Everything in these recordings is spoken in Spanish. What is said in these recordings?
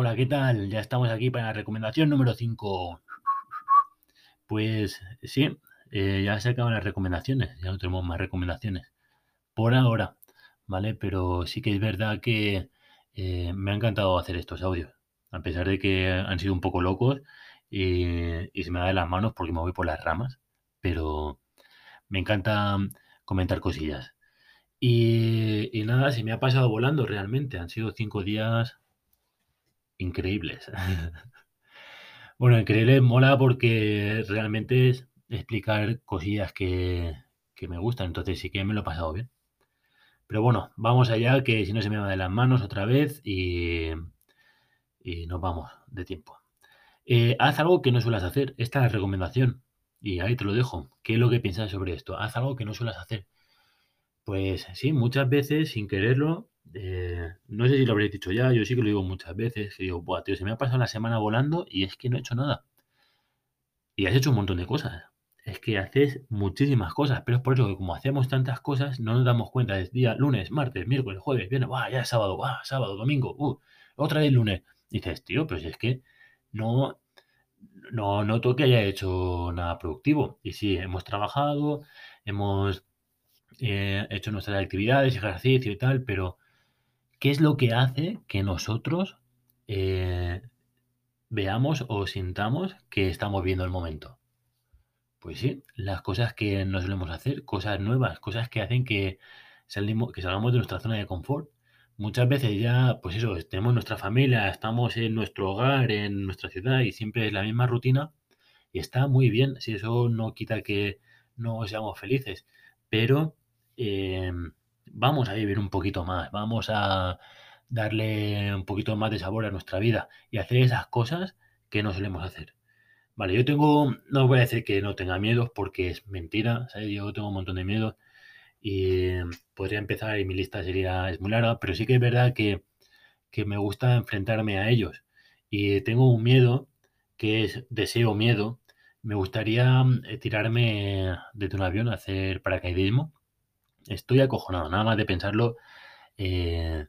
Hola, ¿qué tal? Ya estamos aquí para la recomendación número 5. Pues sí, eh, ya se acaban las recomendaciones, ya no tenemos más recomendaciones. Por ahora, ¿vale? Pero sí que es verdad que eh, me ha encantado hacer estos audios, a pesar de que han sido un poco locos y, se me da de las manos porque me voy por las ramas, pero me encanta comentar cosillas. Y, y nada, se me ha pasado volando realmente. Han sido cinco días increíbles. bueno, increíble mola porque realmente es explicar cosillas que, que me gustan, entonces sí que me lo he pasado bien. Pero bueno, vamos allá, que si no se me va de las manos otra vez y, y nos vamos de tiempo. Eh, haz algo que no suelas hacer. Esta es la recomendación. Y ahí te lo dejo. ¿Qué es lo que piensas sobre esto? Haz algo que no suelas hacer. Pues sí, muchas veces sin quererlo, eh, no sé si lo habréis dicho ya, yo sí que lo digo muchas veces, que digo, Buah, tío, se me ha pasado la semana volando y es que no he hecho nada. Y has hecho un montón de cosas. Es que haces muchísimas cosas, pero es por eso que como hacemos tantas cosas, no nos damos cuenta. Es día lunes, martes, miércoles, jueves, viernes, ¡buah, ya es sábado, ¡buah, sábado, domingo, uh, otra vez lunes. Y dices, tío, pues es que no, no noto que haya hecho nada productivo. Y sí, hemos trabajado, hemos eh, hecho nuestras actividades, ejercicio y tal, pero ¿qué es lo que hace que nosotros eh, veamos o sintamos que estamos viendo el momento? Pues sí, las cosas que no solemos hacer, cosas nuevas, cosas que hacen que, salimos, que salgamos de nuestra zona de confort. Muchas veces ya, pues eso, tenemos nuestra familia, estamos en nuestro hogar, en nuestra ciudad y siempre es la misma rutina y está muy bien, si eso no quita que no seamos felices, pero eh, vamos a vivir un poquito más, vamos a darle un poquito más de sabor a nuestra vida y hacer esas cosas que no solemos hacer. Vale, yo tengo, no voy a decir que no tenga miedo porque es mentira, ¿sabes? yo tengo un montón de miedo y podría empezar y mi lista sería, es muy larga, pero sí que es verdad que, que me gusta enfrentarme a ellos y tengo un miedo que es deseo miedo. Me gustaría eh, tirarme desde un avión a hacer paracaidismo Estoy acojonado, nada más de pensarlo eh,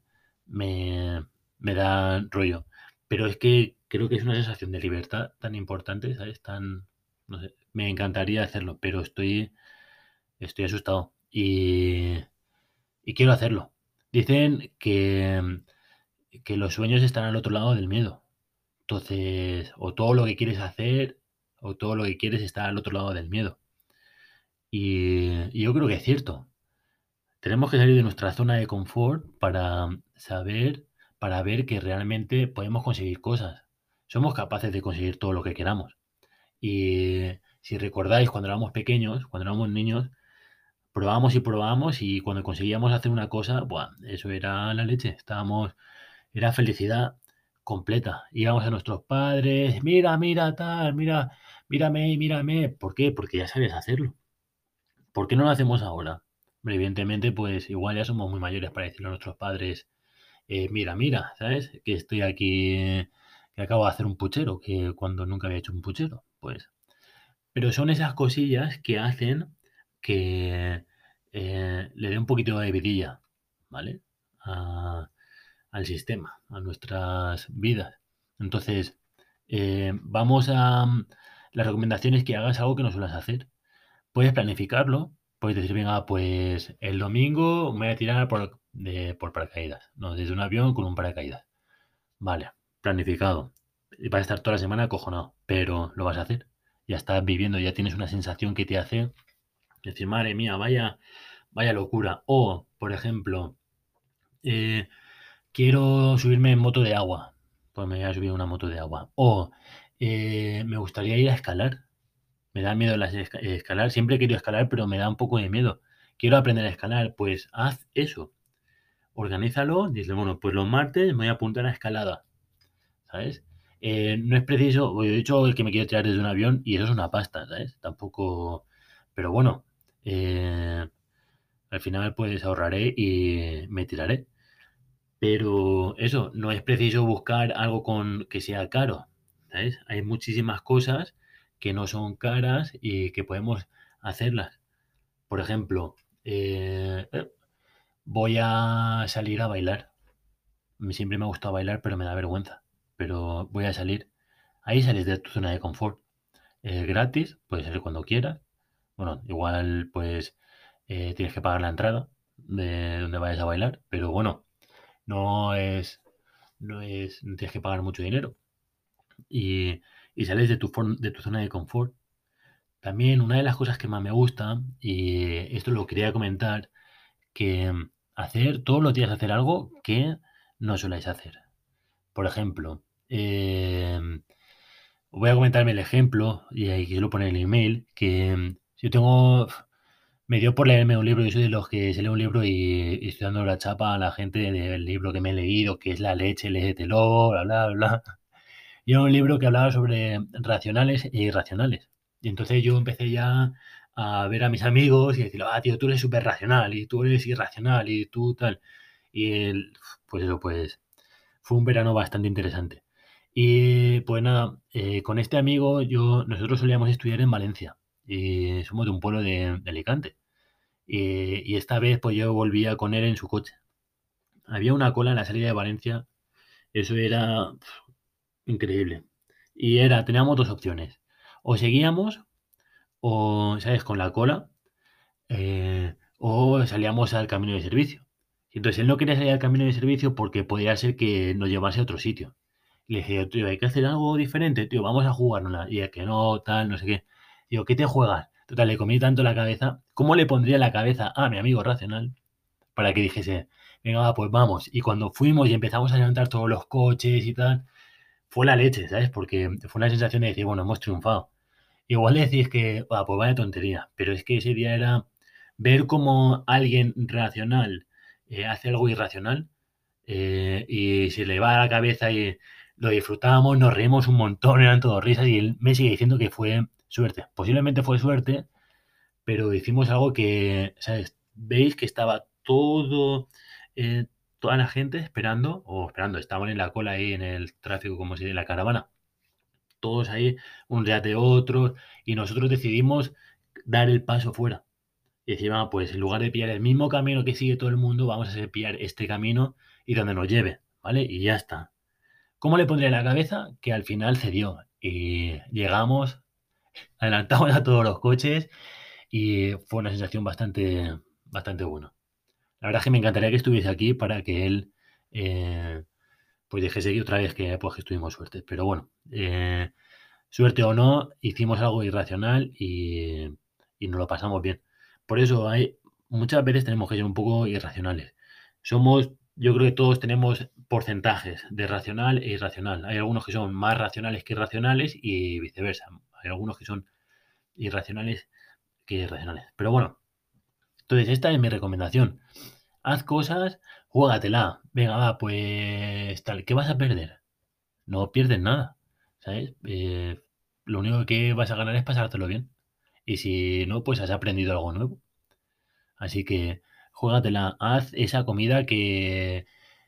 me, me da rollo. Pero es que creo que es una sensación de libertad tan importante, ¿sabes? Tan, no sé, me encantaría hacerlo, pero estoy, estoy asustado y, y quiero hacerlo. Dicen que, que los sueños están al otro lado del miedo. Entonces, o todo lo que quieres hacer, o todo lo que quieres está al otro lado del miedo. Y, y yo creo que es cierto. Tenemos que salir de nuestra zona de confort para saber, para ver que realmente podemos conseguir cosas. Somos capaces de conseguir todo lo que queramos. Y si recordáis, cuando éramos pequeños, cuando éramos niños, probábamos y probábamos y cuando conseguíamos hacer una cosa, buah, eso era la leche. Estábamos, era felicidad completa. Íbamos a nuestros padres, mira, mira, tal, mira, mírame, mírame. ¿Por qué? Porque ya sabes hacerlo. ¿Por qué no lo hacemos ahora? Evidentemente, pues igual ya somos muy mayores para decirle a nuestros padres, eh, mira, mira, ¿sabes? Que estoy aquí, que acabo de hacer un puchero, que cuando nunca había hecho un puchero, pues. Pero son esas cosillas que hacen que eh, le dé un poquito de vidilla, ¿vale? al sistema, a nuestras vidas. Entonces, eh, vamos a... La recomendación es que hagas algo que no suelas hacer. Puedes planificarlo, Puedes decir, venga, pues el domingo me voy a tirar por, de, por paracaídas. No, desde un avión con un paracaídas. Vale, planificado. Y vas a estar toda la semana acojonado, pero lo vas a hacer. Ya estás viviendo, ya tienes una sensación que te hace decir, madre mía, vaya, vaya locura. O, por ejemplo, eh, quiero subirme en moto de agua. Pues me voy a subir una moto de agua. O eh, me gustaría ir a escalar. Me da miedo las escalar. Siempre he querido escalar, pero me da un poco de miedo. Quiero aprender a escalar. Pues haz eso. Organízalo. Dice, bueno, pues los martes me voy a apuntar a escalada. ¿Sabes? Eh, no es preciso. He dicho el que me quiero tirar desde un avión y eso es una pasta, ¿sabes? Tampoco. Pero bueno. Eh, al final, pues ahorraré y me tiraré. Pero eso, no es preciso buscar algo con que sea caro. ¿sabes? Hay muchísimas cosas que no son caras y que podemos hacerlas. Por ejemplo, eh, eh, voy a salir a bailar. Siempre me ha gustado bailar, pero me da vergüenza. pero voy a salir. Ahí sales de tu zona de confort. Es gratis, puedes salir cuando quieras. Bueno, igual pues eh, tienes que pagar la entrada de donde vayas a bailar, pero bueno, no es, no es, no tienes que pagar mucho dinero. Y, y sales de tu, de tu zona de confort. También una de las cosas que más me gusta, y esto lo quería comentar, que hacer todos los días hacer algo que no soláis hacer. Por ejemplo, em, voy a comentarme el ejemplo, y ahí quiero poner el email, que em, yo tengo, me dio por leerme un libro, yo soy de los que se lee un libro y, estoy dando la chapa a la gente del libro que me he leído, que es La leche, léetelo, bla, bla, bla. Y era un libro que hablaba sobre racionales e irracionales. Y entonces yo empecé ya a ver a mis amigos y decir, ah, tío, tú eres súper racional y tú eres irracional y tú tal. Y el, pues eso, pues fue un verano bastante interesante. Y pues nada, eh, con este amigo yo, nosotros solíamos estudiar en Valencia y somos de un pueblo de, Alicante. Y, esta vez pues yo volvía con él en su coche. Había una cola en la salida de Valencia, eso era increíble. Y era, teníamos dos opciones. O seguíamos, o, ¿sabes? Con la cola, eh, o salíamos al camino de servicio. Entonces él no quería salir al camino de servicio porque podía ser que nos llevase a otro sitio. Y le dije, tío, hay que hacer algo diferente, tío, vamos a jugárnosla. Y el que no, tal, no sé qué. Digo, ¿qué te juegas? Total, le comí tanto la cabeza. ¿Cómo le pondría la cabeza a mi amigo racional para que dijese, venga, pues vamos? Y cuando fuimos y empezamos a levantar todos los coches y tal, fue la leche, ¿sabes? Porque fue una sensación de decir, bueno, hemos triunfado. Igual decís que, pues vaya tontería, pero es que ese día era ver cómo alguien racional eh, hace algo irracional eh, y se le va a la cabeza y lo disfrutamos, nos reímos un montón, eran todos risas y él me sigue diciendo que fue suerte. Posiblemente fue suerte, pero hicimos algo que, ¿sabes? Veis que estaba todo, eh, toda la gente esperando, o esperando, estaban en la cola ahí en el tráfico, como si de la caravana. Todos ahí, un de otros, y nosotros decidimos dar el paso fuera. Y ah, pues en lugar de pillar el mismo camino que sigue todo el mundo, vamos a pillar este camino y donde nos lleve, ¿vale? Y ya está. ¿Cómo le pondré la cabeza? Que al final cedió. Y llegamos, adelantamos a todos los coches y fue una sensación bastante, bastante buena. La verdad es que me encantaría que estuviese aquí para que él eh, pues dijese que otra vez que, pues, estuvimos suerte. Pero bueno, eh, suerte o no, hicimos algo irracional y, y nos lo pasamos bien. Por eso hay muchas veces tenemos que ser un poco irracionales. Somos, yo creo que todos tenemos porcentajes de racional e irracional. Hay algunos que son más racionales que irracionales y viceversa. Hay algunos que son irracionales que irracionales. Pero bueno, entonces esta es mi recomendación. Haz cosas, juégatela. Venga, va, pues tal, ¿qué vas a perder? No pierdes nada, ¿sabes? Eh, lo único que vas a ganar es pasártelo bien. Y si no, pues has aprendido algo nuevo. Así que juégatela, haz esa comida que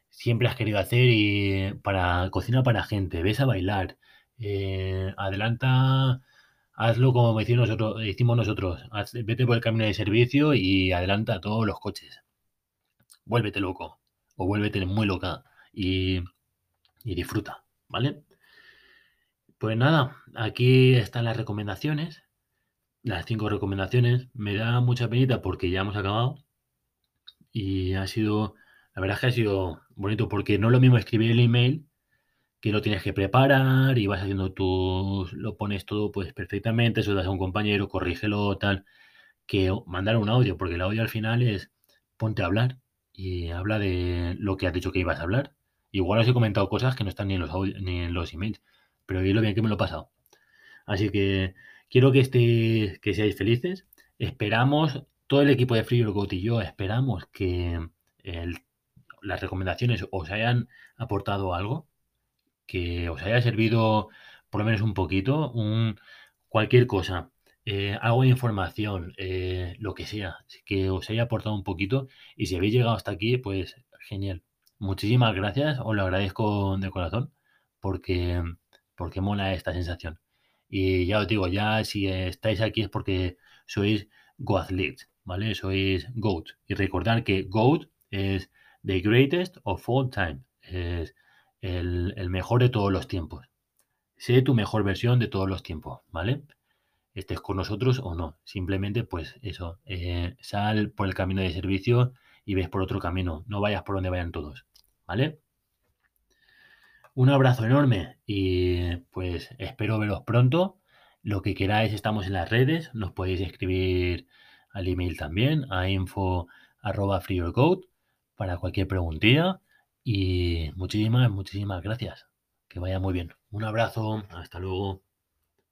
siempre has querido hacer y para cocina para gente, ves a bailar, eh, adelanta, hazlo como hicimos nosotros, nosotros, vete por el camino de servicio y adelanta a todos los coches. Vuélvete loco o vuélvete muy loca y, y disfruta, ¿vale? Pues nada, aquí están las recomendaciones, las cinco recomendaciones. Me da mucha penita porque ya hemos acabado y ha sido, la verdad es que ha sido bonito porque no es lo mismo escribir el email que lo tienes que preparar y vas haciendo tú, lo pones todo pues perfectamente, eso das a un compañero, corrígelo, tal, que mandar un audio, porque el audio al final es ponte a hablar y habla de lo que has dicho que ibas a hablar. Igual os he comentado cosas que no están ni en los, ni en los emails, pero lo bien que me lo he pasado. Así que quiero que, esté, que seáis felices. Esperamos, todo el equipo de Free y yo esperamos que las recomendaciones os hayan aportado algo que os haya servido por lo menos un poquito, cualquier cosa, eh, algo de información, eh, lo que sea, que os haya aportado un poquito y si habéis llegado hasta aquí, pues genial. Muchísimas gracias, os lo agradezco de corazón porque, porque mola esta sensación. Y ya os digo, ya si estáis aquí es porque sois GoAthletes, ¿vale? Sois GOAT. Y recordar que GOAT es the greatest of all time. Es el, mejor de todos los tiempos. Sé tu mejor versión de todos los tiempos, ¿vale? Estés con nosotros o no. Simplemente, pues eso, eh, sal por el camino de servicio y ves por otro camino. No vayas por donde vayan todos, ¿vale? Un abrazo enorme y pues espero veros pronto. Lo que queráis, estamos en las redes. Nos podéis escribir al email también, a info arroba para cualquier preguntilla. Y muchísimas, muchísimas gracias. Que vaya muy bien. Un abrazo. Hasta luego.